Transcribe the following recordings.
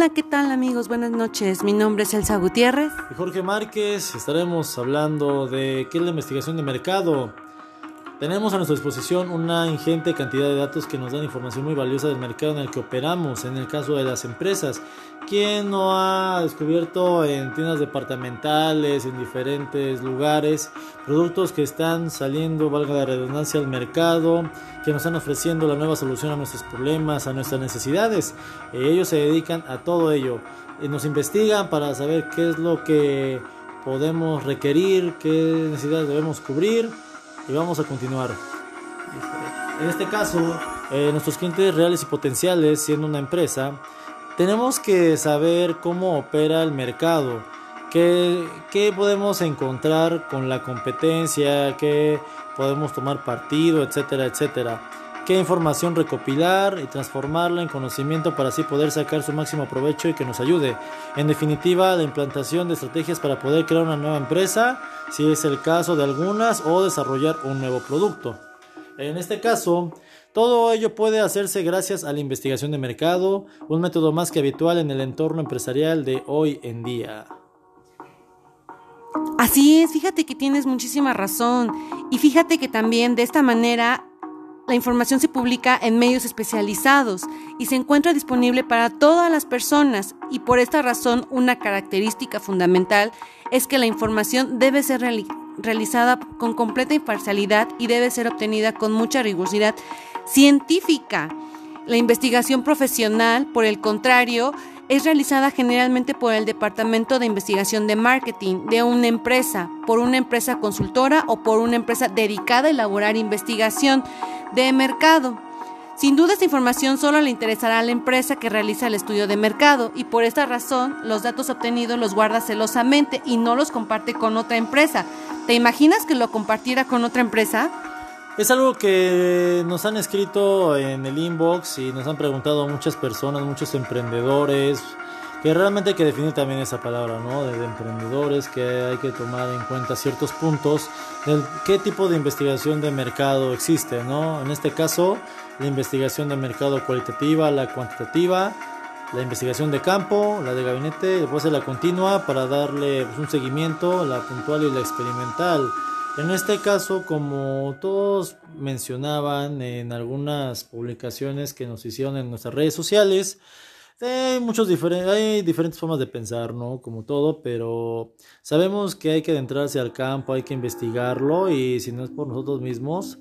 Hola, ¿qué tal amigos? Buenas noches. Mi nombre es Elsa Gutiérrez. Y Jorge Márquez. Estaremos hablando de qué es la investigación de mercado. Tenemos a nuestra disposición una ingente cantidad de datos que nos dan información muy valiosa del mercado en el que operamos, en el caso de las empresas. ¿Quién no ha descubierto en tiendas departamentales, en diferentes lugares, productos que están saliendo, valga la redundancia, al mercado, que nos están ofreciendo la nueva solución a nuestros problemas, a nuestras necesidades? Ellos se dedican a todo ello. Nos investigan para saber qué es lo que podemos requerir, qué necesidades debemos cubrir y vamos a continuar. En este caso, eh, nuestros clientes reales y potenciales, siendo una empresa, tenemos que saber cómo opera el mercado, qué, podemos encontrar con la competencia, qué podemos tomar partido, etcétera, etcétera qué información recopilar y transformarla en conocimiento para así poder sacar su máximo provecho y que nos ayude. En definitiva, la implantación de estrategias para poder crear una nueva empresa, si es el caso de algunas, o desarrollar un nuevo producto. En este caso, todo ello puede hacerse gracias a la investigación de mercado, un método más que habitual en el entorno empresarial de hoy en día. Así es, fíjate que tienes muchísima razón. Y fíjate que también de esta manera la información se publica en medios especializados y se encuentra disponible para todas las personas. Y por esta razón una característica fundamental es que la información debe ser realizada con completa imparcialidad y debe ser obtenida con mucha rigurosidad científica. La investigación profesional, por el contrario, es realizada generalmente por el Departamento de Investigación de Marketing de una empresa, por una empresa consultora o por una empresa dedicada a elaborar investigación de mercado. Sin duda esta información solo le interesará a la empresa que realiza el estudio de mercado y por esta razón los datos obtenidos los guarda celosamente y no los comparte con otra empresa. ¿Te imaginas que lo compartiera con otra empresa? Es algo que nos han escrito en el inbox y nos han preguntado muchas personas, muchos emprendedores, que realmente hay que definir también esa palabra, ¿no? De, emprendedores, que hay que tomar en cuenta ciertos puntos de qué tipo de investigación de mercado existe, ¿no? En este caso, la investigación de mercado cualitativa, la cuantitativa, la investigación de campo, la de gabinete, después de la continua para darle pues, un seguimiento, la puntual y la experimental. En este caso, como todos mencionaban en algunas publicaciones que nos hicieron en nuestras redes sociales, hay, muchos hay diferentes formas de pensar, ¿no? Como todo, pero sabemos que hay que adentrarse al campo, hay que investigarlo y si no es por nosotros mismos,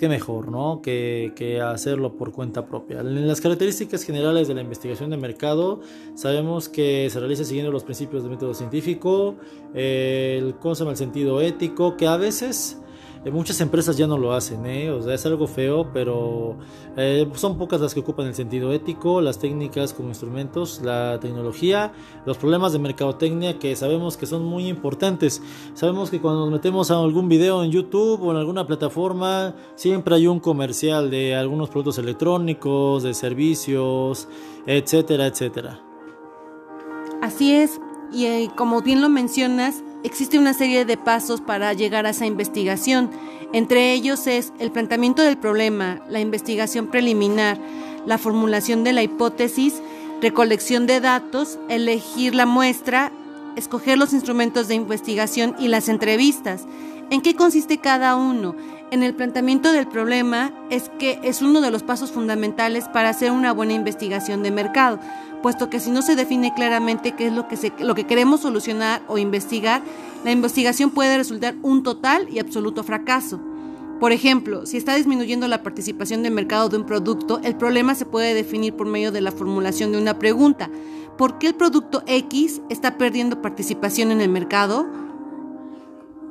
qué mejor, ¿no? Que, hacerlo por cuenta propia. En las características generales de la investigación de mercado, sabemos que se realiza siguiendo los principios del método científico, el, ¿cómo el sentido ético, que a veces muchas empresas ya no lo hacen, ¿eh? es algo feo, pero eh, son pocas las que ocupan el sentido ético, las técnicas como instrumentos, la tecnología, los problemas de mercadotecnia que sabemos que son muy importantes. Sabemos que cuando nos metemos a algún video en YouTube o en alguna plataforma, siempre hay un comercial de algunos productos electrónicos, de servicios, etcétera, etcétera. Así es, y como bien lo mencionas, Existe una serie de pasos para llegar a esa investigación. Entre ellos es el planteamiento del problema, la investigación preliminar, la formulación de la hipótesis, recolección de datos, elegir la muestra, escoger los instrumentos de investigación y las entrevistas. ¿En qué consiste cada uno? En el planteamiento del problema es que es uno de los pasos fundamentales para hacer una buena investigación de mercado puesto que si no se define claramente qué es lo que, lo que queremos solucionar o investigar, la investigación puede resultar un total y absoluto fracaso. Por ejemplo, si está disminuyendo la participación de mercado de un producto, el problema se puede definir por medio de la formulación de una pregunta. ¿Por qué el producto X está perdiendo participación en el mercado?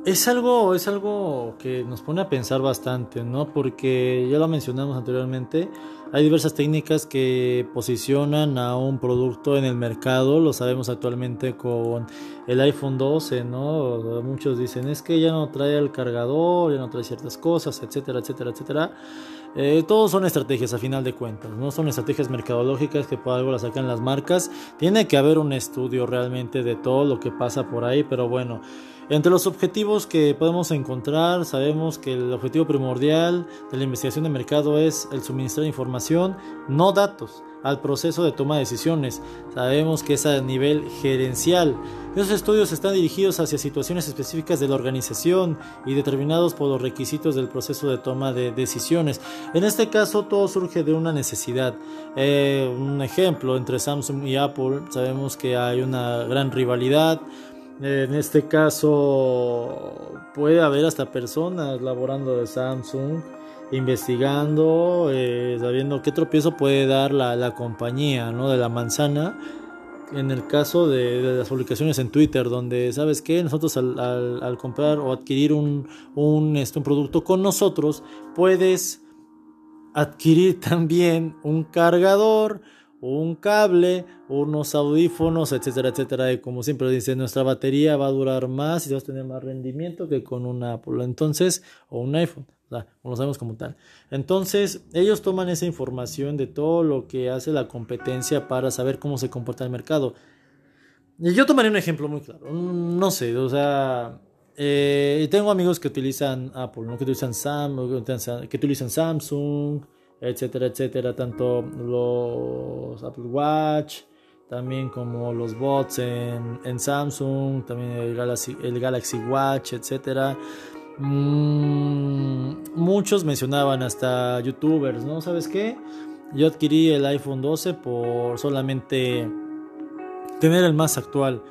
Es algo, es algo que nos pone a pensar bastante, ¿no? Porque ya lo mencionamos anteriormente, hay diversas técnicas que posicionan a un producto en el mercado, lo sabemos actualmente con el iPhone 12, ¿no? Muchos dicen, es que ya no trae el cargador, ya no trae ciertas cosas, etcétera, etcétera, etcétera. Eh, todos son estrategias a final de cuentas, no son estrategias mercadológicas que por algo las sacan las marcas. Tiene que haber un estudio realmente de todo lo que pasa por ahí, pero bueno. Entre los objetivos que podemos encontrar, sabemos que el objetivo primordial de la investigación de mercado es el suministrar información, no datos, al proceso de toma de decisiones. Sabemos que es a nivel gerencial. Esos estudios están dirigidos hacia situaciones específicas de la organización y determinados por los requisitos del proceso de toma de decisiones. En este caso, todo surge de una necesidad. Eh, un ejemplo, entre Samsung y Apple, sabemos que hay una gran rivalidad en este caso puede haber hasta personas laborando de Samsung, investigando, eh, sabiendo qué tropiezo puede dar la, compañía ¿no? de la manzana. En el caso de, las publicaciones en Twitter, donde, ¿sabes qué? Nosotros al, comprar o adquirir un, un, este, un producto con nosotros, puedes adquirir también un cargador, un cable, unos audífonos, etcétera, etcétera. Y como siempre dice, nuestra batería va a durar más y vas a tener más rendimiento que con un Apple. Entonces, o un iPhone, o sea, lo sabemos como tal. Entonces, ellos toman esa información de todo lo que hace la competencia para saber cómo se comporta el mercado. Y yo tomaré un ejemplo muy claro. No sé, o sea, eh, tengo amigos que utilizan Apple, ¿no? que utilizan Sam, que utilizan Samsung etcétera, etcétera, tanto los Apple Watch, también como los bots en, Samsung, también el Galaxy, el Galaxy Watch, etcétera. Mm, muchos mencionaban hasta youtubers, ¿no? ¿Sabes qué? Yo adquirí el iPhone 12 por solamente tener el más actual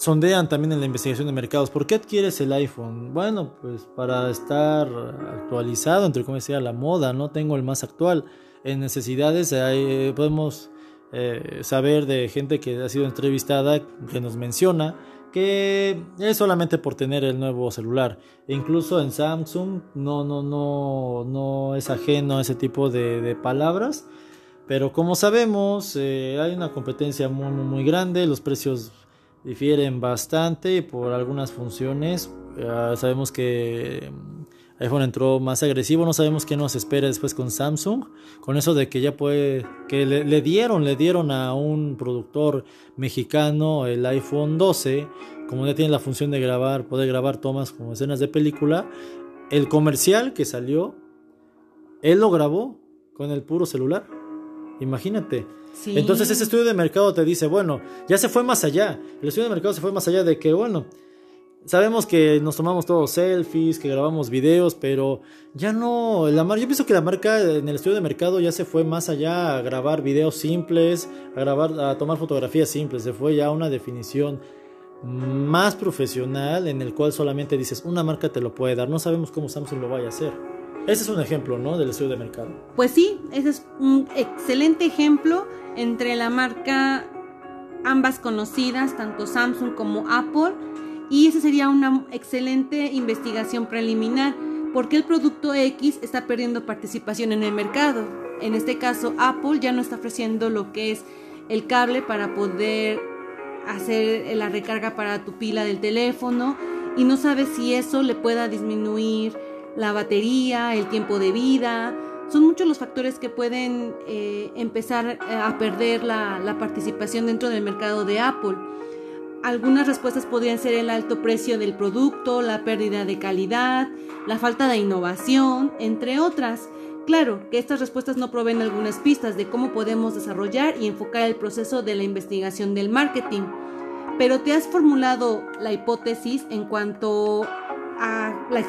sondean también en la investigación de mercados. ¿Por qué adquieres el iPhone? Bueno, pues para estar actualizado, entre comillas, la moda, no tengo el más actual. En necesidades eh, podemos eh, saber de gente que ha sido entrevistada que nos menciona que es solamente por tener el nuevo celular. E incluso en Samsung no, no, no, no es ajeno a ese tipo de, palabras. Pero como sabemos, eh, hay una competencia muy, muy grande, los precios difieren bastante por algunas funciones. sabemos que mm, iPhone entró más agresivo, no sabemos qué nos espera después con Samsung, con eso de que ya puede, que le, dieron, le dieron a un productor mexicano el iPhone 12, como ya tiene la función de grabar, poder grabar tomas como escenas de película, el comercial que salió, él lo grabó con el puro celular, imagínate. Entonces ese estudio de mercado te dice, bueno, ya se fue más allá. El estudio de mercado se fue más allá de que, bueno, sabemos que nos tomamos todos selfies, que grabamos videos, pero ya no, la yo pienso que la marca en el estudio de mercado ya se fue más allá a grabar videos simples, a grabar, a tomar fotografías simples, se fue ya a una definición más profesional en el cual solamente dices, una marca te lo puede dar, no sabemos cómo Samsung lo vaya a hacer. Ese es un ejemplo, ¿no? Del estudio de mercado. Pues sí, ese es un excelente ejemplo entre la marca ambas conocidas, tanto Samsung como Apple, y esa sería una excelente investigación preliminar, porque el producto X está perdiendo participación en el mercado. En este caso, Apple ya no está ofreciendo lo que es el cable para poder hacer la recarga para tu pila del teléfono y no sabes si eso le pueda disminuir la batería, el tiempo de vida, son muchos los factores que pueden eh, empezar eh, a perder la, participación dentro del mercado de Apple. Algunas respuestas podrían ser el alto precio del producto, la pérdida de calidad, la falta de innovación, entre otras. Claro que estas respuestas no proveen algunas pistas de cómo podemos desarrollar y enfocar el proceso de la investigación del marketing, pero te has formulado la hipótesis en cuanto a la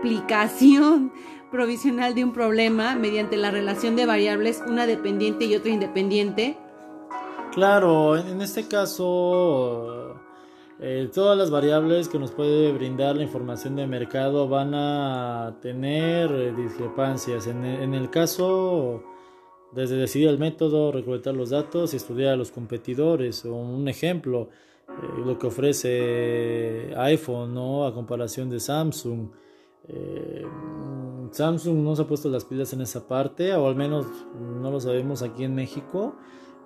explicación provisional de un problema mediante la relación de variables, una dependiente y otra independiente? Claro, en este caso, eh, todas las variables que nos puede brindar la información de mercado van a tener eh, discrepancias. En, en, el caso, desde decidir el método, recolectar los datos y estudiar a los competidores. Un ejemplo, eh, lo que ofrece iPhone ¿no? a comparación de Samsung. Eh, Samsung no se ha puesto las pilas en esa parte, o al menos no lo sabemos aquí en México.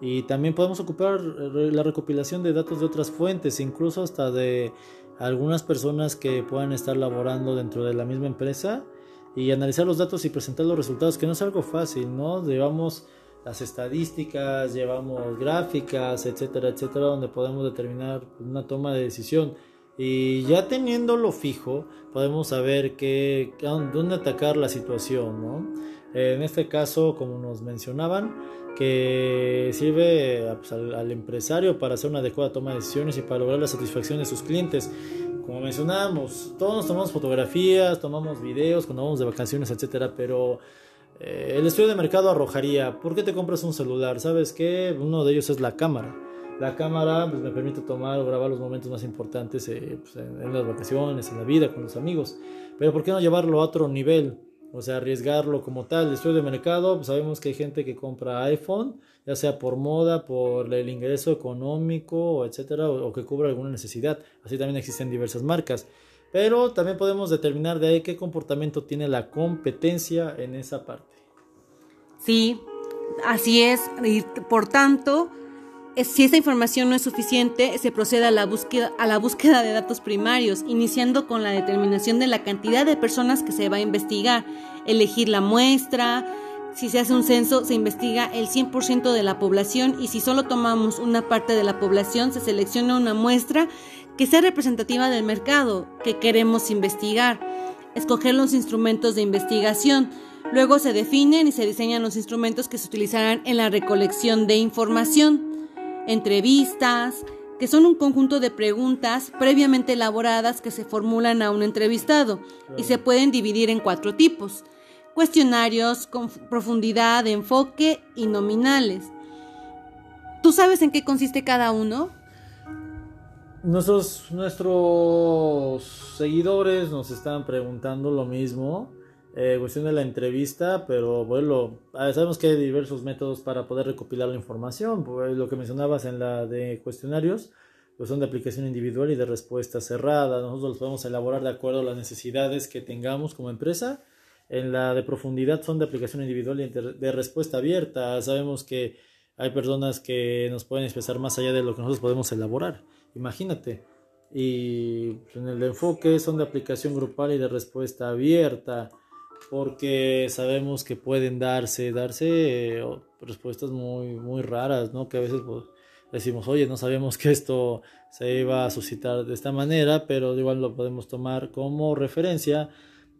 Y también podemos ocupar la recopilación de datos de otras fuentes, incluso hasta de algunas personas que puedan estar laborando dentro de la misma empresa y analizar los datos y presentar los resultados, que no es algo fácil, ¿no? Llevamos las estadísticas, llevamos gráficas, etcétera, etcétera, donde podemos determinar una toma de decisión Y ya teniéndolo fijo, podemos saber qué, dónde atacar la situación, ¿no? En este caso, como nos mencionaban, que sirve pues, al, empresario para hacer una adecuada toma de decisiones y para lograr la satisfacción de sus clientes. Como mencionamos, todos tomamos fotografías, tomamos videos cuando vamos de vacaciones, etcétera, pero eh, el estudio de mercado arrojaría, ¿por qué te compras un celular? ¿Sabes qué? Uno de ellos es la cámara. La cámara pues, me permite tomar o grabar los momentos más importantes eh, pues, en, las vacaciones, en la vida, con los amigos. Pero ¿por qué no llevarlo a otro nivel? O sea, arriesgarlo como tal. Estudio de mercado, pues, sabemos que hay gente que compra iPhone, ya sea por moda, por el ingreso económico, etcétera, o, o que cubra alguna necesidad. Así también existen diversas marcas. Pero también podemos determinar de ahí qué comportamiento tiene la competencia en esa parte. Sí, así es. Y por tanto, si esta información no es suficiente, se procede a la, búsqueda, a la búsqueda de datos primarios, iniciando con la determinación de la cantidad de personas que se va a investigar, elegir la muestra, si se hace un censo, se investiga el 100% de la población y si solo tomamos una parte de la población, se selecciona una muestra que sea representativa del mercado que queremos investigar, escoger los instrumentos de investigación, luego se definen y se diseñan los instrumentos que se utilizarán en la recolección de información, entrevistas, que son un conjunto de preguntas previamente elaboradas que se formulan a un entrevistado y se pueden dividir en cuatro tipos, cuestionarios con profundidad, enfoque y nominales. ¿Tú sabes en qué consiste cada uno? Nuestros, nuestros seguidores nos están preguntando lo mismo, eh, cuestión de la entrevista, pero bueno, ah, sabemos que hay diversos métodos para poder recopilar la información, pues, lo que mencionabas en la de cuestionarios, pues son de aplicación individual y de respuesta cerrada, nosotros los podemos elaborar de acuerdo a las necesidades que tengamos como empresa, en la de profundidad son de aplicación individual y de respuesta abierta, sabemos que hay personas que nos pueden expresar más allá de lo que nosotros podemos elaborar. Imagínate. Y en el enfoque son de aplicación grupal y de respuesta abierta, porque sabemos que pueden darse, darse eh, respuestas muy, muy raras, ¿no? Que a veces pues, decimos, oye, no sabíamos que esto se iba a suscitar de esta manera, pero igual lo podemos tomar como referencia.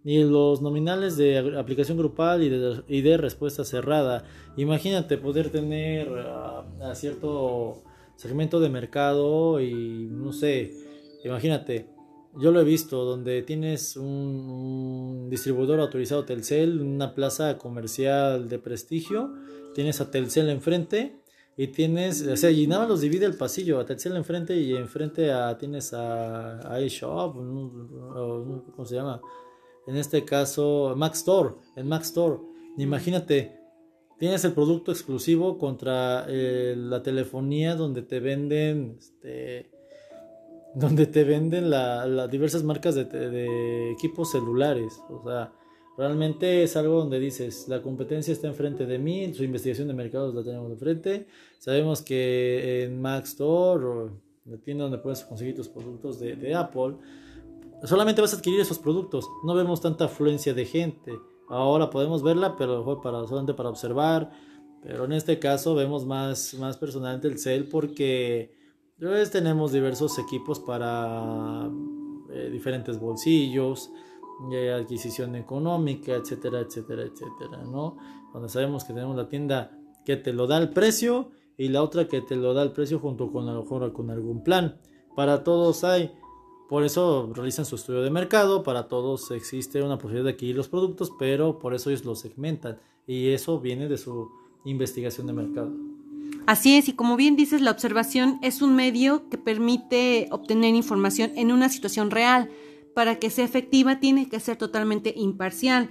Y los nominales de aplicación grupal y de, y de respuesta cerrada. Imagínate poder tener a cierto segmento de mercado y no sé, imagínate, yo lo he visto donde tienes un, distribuidor autorizado Telcel, una plaza comercial de prestigio, tienes a Telcel enfrente y tienes, o sea, y nada los divide el pasillo, a Telcel enfrente y enfrente a, tienes a, iShop, ¿cómo se llama? En este caso, Max Store, en Max Store. Imagínate, Tienes el producto exclusivo contra eh, la telefonía donde te venden, este, donde te venden las diversas marcas de, equipos celulares. O sea, realmente es algo donde dices, la competencia está enfrente de mí, su investigación de mercados la tenemos enfrente. Sabemos que en Mac Store o la tienda donde puedes conseguir tus productos de, Apple, solamente vas a adquirir esos productos. No vemos tanta afluencia de gente. Ahora podemos verla, pero fue para, solamente para observar. Pero en este caso vemos más, más personalmente el cel porque pues, tenemos diversos equipos para eh, diferentes bolsillos, eh, adquisición económica, etcétera, etcétera, etcétera, ¿no? Cuando sabemos que tenemos la tienda que te lo da el precio y la otra que te lo da el precio junto con, con algún plan. Para todos hay por eso realizan su estudio de mercado, para todos existe una posibilidad de adquirir los productos, pero por eso ellos los segmentan y eso viene de su investigación de mercado. Así es, y como bien dices, la observación es un medio que permite obtener información en una situación real. Para que sea efectiva tiene que ser totalmente imparcial.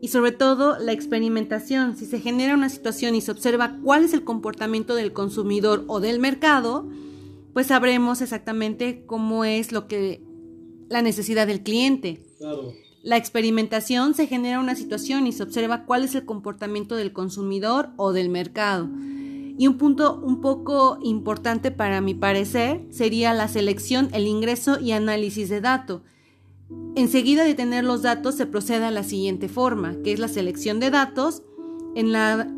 Y sobre todo la experimentación. Si se genera una situación y se observa cuál es el comportamiento del consumidor o del mercado, pues sabremos exactamente cómo es lo que la necesidad del cliente. La experimentación se genera una situación y se observa cuál es el comportamiento del consumidor o del mercado. Y un punto un poco importante para mi parecer sería la selección, el ingreso y análisis de datos. Enseguida de tener los datos se procede a la siguiente forma, que es la selección de datos en la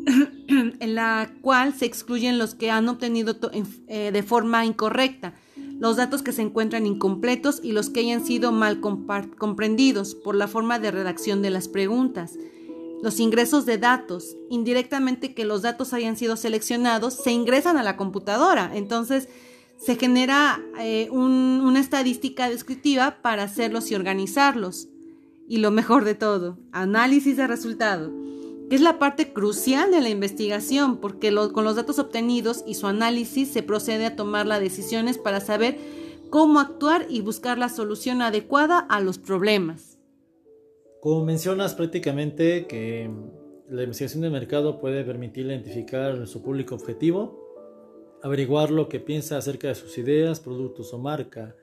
en la cual se excluyen los que han obtenido eh, de forma incorrecta. los datos que se encuentran incompletos y los que hayan sido mal comprendidos por la forma de redacción de las preguntas. Los ingresos de datos, indirectamente que los datos hayan sido seleccionados, se ingresan a la computadora. Entonces, se genera eh, una estadística descriptiva para hacerlos y organizarlos. Y lo mejor de todo, análisis de resultado, que es la parte crucial de la investigación, porque con los datos obtenidos y su análisis se procede a tomar las decisiones para saber cómo actuar y buscar la solución adecuada a los problemas. Como mencionas prácticamente que la investigación de mercado puede permitir identificar su público objetivo, averiguar lo que piensa acerca de sus ideas, productos o marca.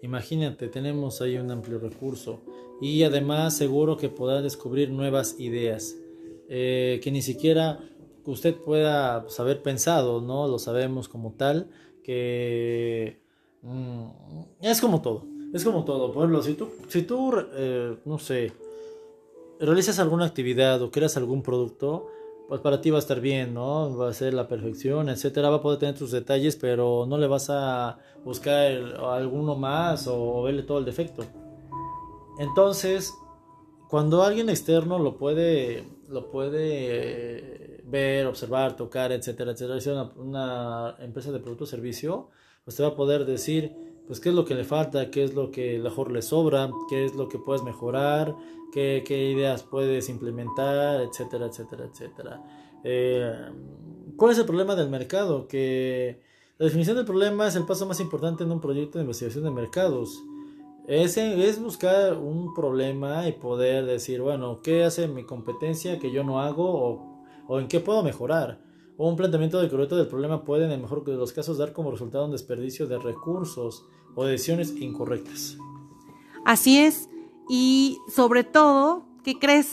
Imagínate, tenemos ahí un amplio recurso y además seguro que podrá descubrir nuevas ideas eh, que ni siquiera usted pueda pues, haber pensado, ¿no? Lo sabemos como tal, que mm, es como todo, es como todo. Por ejemplo, si tú, si tú eh, no sé, realizas alguna actividad o creas algún producto, pues para ti va a estar bien, ¿no? Va a ser la perfección, etcétera, va a poder tener tus detalles, pero no le vas a buscar alguno más o, verle todo el defecto. Entonces, cuando alguien externo lo puede, lo puede ver, observar, tocar, etcétera, etcétera, si una, una empresa de producto o servicio, pues te va a poder decir, pues qué es lo que le falta, qué es lo que mejor le sobra, qué es lo que puedes mejorar, qué, ideas puedes implementar, etcétera, etcétera, etcétera. Eh, ¿Cuál es el problema del mercado? Que la definición del problema es el paso más importante en un proyecto de investigación de mercados. Es, es buscar un problema y poder decir, bueno, ¿qué hace mi competencia que yo no hago o, en qué puedo mejorar? O un planteamiento de correcto del problema puede, en el mejor de los casos, dar como resultado un desperdicio de recursos o decisiones incorrectas. Así es, y sobre todo, ¿qué crees?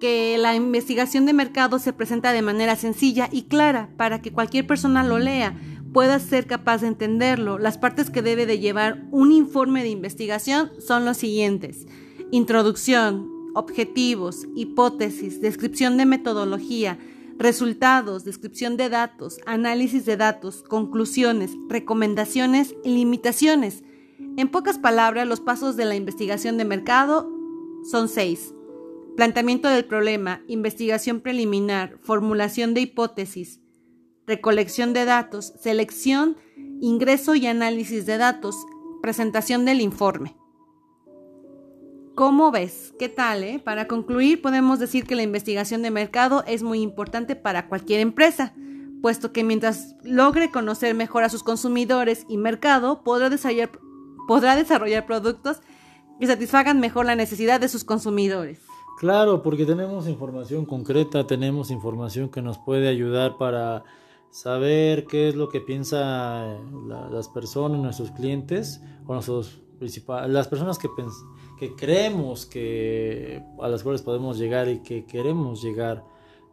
Que la investigación de mercado se presenta de manera sencilla y clara para que cualquier persona lo lea, pueda ser capaz de entenderlo. Las partes que debe de llevar un informe de investigación son los siguientes. Introducción, objetivos, hipótesis, descripción de metodología, resultados, descripción de datos, análisis de datos, conclusiones, recomendaciones y limitaciones. En pocas palabras, los pasos de la investigación de mercado son seis. Planteamiento del problema, investigación preliminar, formulación de hipótesis, recolección de datos, selección, ingreso y análisis de datos, presentación del informe. ¿Cómo ves? ¿Qué tal? Eh? Para concluir, podemos decir que la investigación de mercado es muy importante para cualquier empresa, puesto que mientras logre conocer mejor a sus consumidores y mercado, podrá desarrollar productos que satisfagan mejor la necesidad de sus consumidores. Claro, porque tenemos información concreta, tenemos información que nos puede ayudar para saber qué es lo que piensan las personas, nuestros clientes o nuestros principales, las personas que, que creemos que a las cuales podemos llegar y que queremos llegar.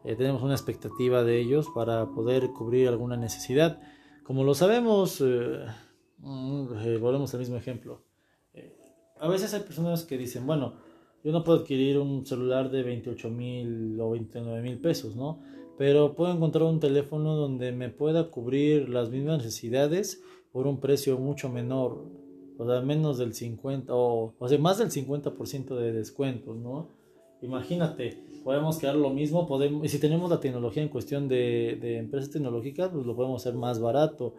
Eh, tenemos una expectativa de ellos para poder cubrir alguna necesidad. Como lo sabemos, eh, Mm, eh, volvemos al mismo ejemplo. Eh, a veces hay personas que dicen, bueno, yo no puedo adquirir un celular de 28 mil o 29 mil pesos, ¿no? Pero puedo encontrar un teléfono donde me pueda cubrir las mismas necesidades por un precio mucho menor, o sea, menos del 50, o, o sea, más del 50% de descuentos, ¿no? Imagínate, podemos crear lo mismo, podemos, y si tenemos la tecnología en cuestión de, de empresas tecnológicas, pues lo podemos hacer más barato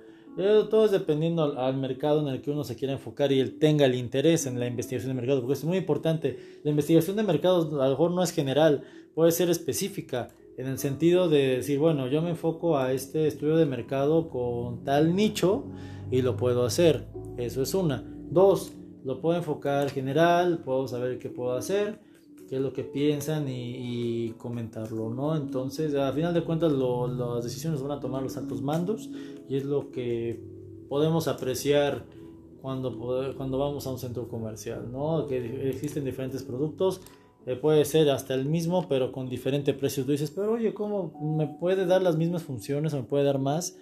todo es dependiendo al, mercado en el que uno se quiera enfocar y él tenga el interés en la investigación de mercado, porque es muy importante. La investigación de mercados a lo mejor no es general, puede ser específica, en el sentido de decir, bueno, yo me enfoco a este estudio de mercado con tal nicho y lo puedo hacer. Eso es una. Dos, lo puedo enfocar general, puedo saber qué puedo hacer qué es lo que piensan y, comentarlo, ¿no? Entonces, a final de cuentas, las decisiones van a tomar los altos mandos y es lo que podemos apreciar cuando, cuando vamos a un centro comercial, ¿no? Que existen diferentes productos, eh, puede ser hasta el mismo, pero con diferentes precios. Tú dices, pero oye, ¿cómo me puede dar las mismas funciones o me puede dar más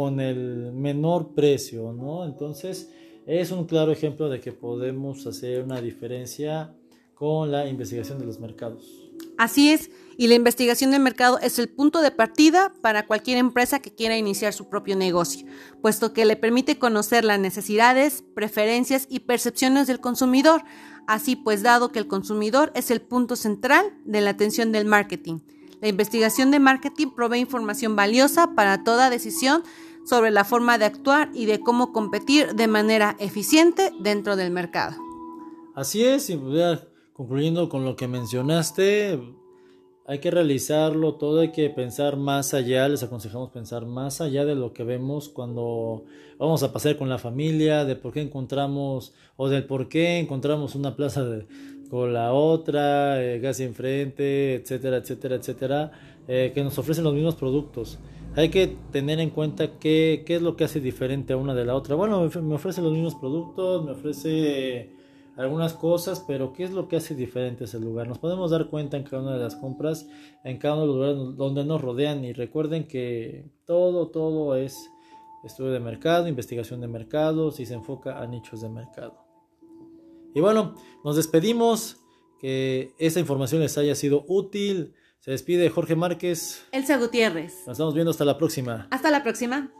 con el menor precio, ¿no? Entonces, es un claro ejemplo de que podemos hacer una diferencia con la investigación de los mercados. Así es, y la investigación de mercado es el punto de partida para cualquier empresa que quiera iniciar su propio negocio, puesto que le permite conocer las necesidades, preferencias y percepciones del consumidor, así pues dado que el consumidor es el punto central de la atención del marketing. La investigación de marketing provee información valiosa para toda decisión sobre la forma de actuar y de cómo competir de manera eficiente dentro del mercado. Así es, y concluyendo con lo que mencionaste, hay que realizarlo todo, hay que pensar más allá, les aconsejamos pensar más allá de lo que vemos cuando vamos a pasar con la familia, de por qué encontramos o del por qué encontramos una plaza con la otra, eh, casi enfrente, etcétera, etcétera, etcétera, eh, que nos ofrecen los mismos productos hay que tener en cuenta qué, es lo que hace diferente a una de la otra. Bueno, me ofrece los mismos productos, me ofrece algunas cosas, pero qué es lo que hace diferente ese lugar. Nos podemos dar cuenta en cada una de las compras, en cada uno de los lugares donde nos rodean y recuerden que todo, todo es estudio de mercado, investigación de mercado, si se enfoca a nichos de mercado. Y bueno, nos despedimos, que esta información les haya sido útil. Se despide Jorge Márquez. Elsa Gutiérrez. Nos estamos viendo hasta la próxima. Hasta la próxima.